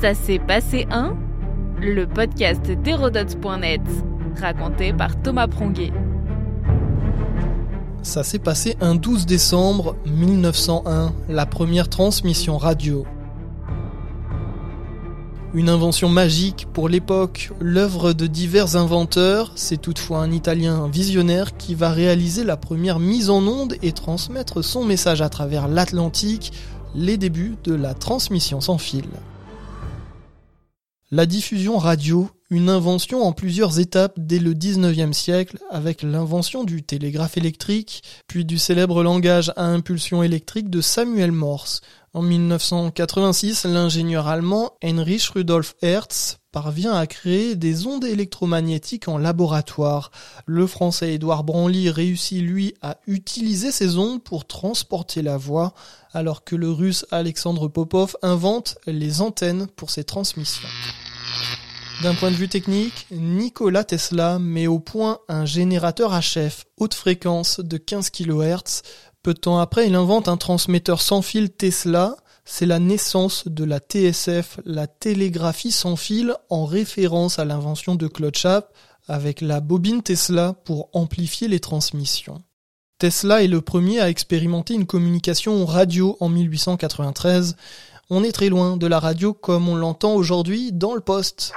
Ça s'est passé un Le podcast d'Hérodote.net, raconté par Thomas Pronguet. Ça s'est passé un 12 décembre 1901, la première transmission radio. Une invention magique pour l'époque, l'œuvre de divers inventeurs, c'est toutefois un Italien visionnaire qui va réaliser la première mise en onde et transmettre son message à travers l'Atlantique, les débuts de la transmission sans fil. La diffusion radio, une invention en plusieurs étapes dès le 19e siècle avec l'invention du télégraphe électrique, puis du célèbre langage à impulsion électrique de Samuel Morse. En 1986, l'ingénieur allemand Heinrich Rudolf Hertz parvient à créer des ondes électromagnétiques en laboratoire. Le français Édouard Branly réussit lui à utiliser ces ondes pour transporter la voix, alors que le russe Alexandre Popov invente les antennes pour ses transmissions. D'un point de vue technique, Nikola Tesla met au point un générateur HF haute fréquence de 15 kHz. Peu de temps après, il invente un transmetteur sans fil Tesla. C'est la naissance de la TSF, la télégraphie sans fil, en référence à l'invention de Claude Schaap avec la bobine Tesla pour amplifier les transmissions. Tesla est le premier à expérimenter une communication radio en 1893. On est très loin de la radio comme on l'entend aujourd'hui dans le poste.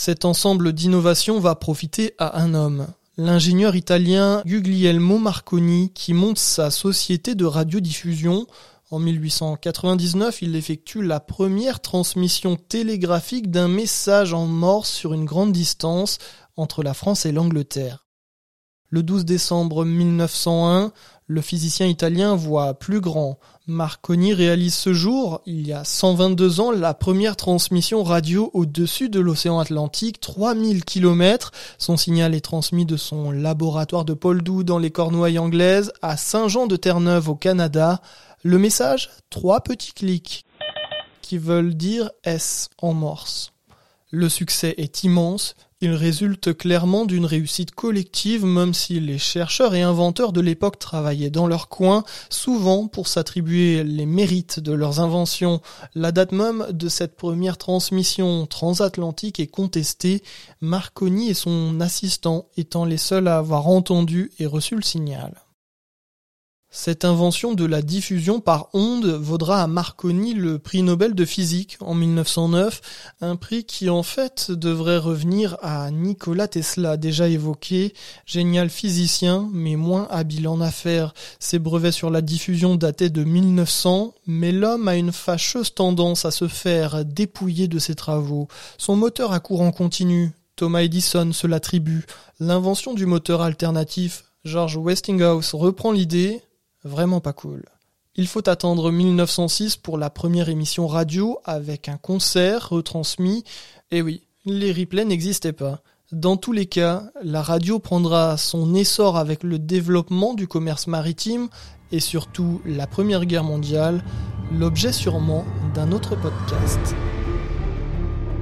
Cet ensemble d'innovations va profiter à un homme, l'ingénieur italien Guglielmo Marconi, qui monte sa société de radiodiffusion. En 1899, il effectue la première transmission télégraphique d'un message en morse sur une grande distance entre la France et l'Angleterre. Le 12 décembre 1901, le physicien italien voit plus grand. Marconi réalise ce jour, il y a 122 ans, la première transmission radio au-dessus de l'océan Atlantique, 3000 km. Son signal est transmis de son laboratoire de Poldhu dans les Cornouailles anglaises à Saint-Jean-de-Terre-Neuve au Canada. Le message, trois petits clics qui veulent dire S en morse. Le succès est immense, il résulte clairement d'une réussite collective même si les chercheurs et inventeurs de l'époque travaillaient dans leur coin, souvent pour s'attribuer les mérites de leurs inventions. La date même de cette première transmission transatlantique est contestée, Marconi et son assistant étant les seuls à avoir entendu et reçu le signal. Cette invention de la diffusion par onde vaudra à Marconi le prix Nobel de physique en 1909, un prix qui en fait devrait revenir à Nikola Tesla, déjà évoqué, génial physicien mais moins habile en affaires. Ses brevets sur la diffusion dataient de 1900, mais l'homme a une fâcheuse tendance à se faire dépouiller de ses travaux. Son moteur à courant continu, Thomas Edison se l'attribue. L'invention du moteur alternatif, George Westinghouse reprend l'idée, Vraiment pas cool. Il faut attendre 1906 pour la première émission radio avec un concert retransmis. Et oui, les replays n'existaient pas. Dans tous les cas, la radio prendra son essor avec le développement du commerce maritime et surtout la Première Guerre mondiale, l'objet sûrement d'un autre podcast.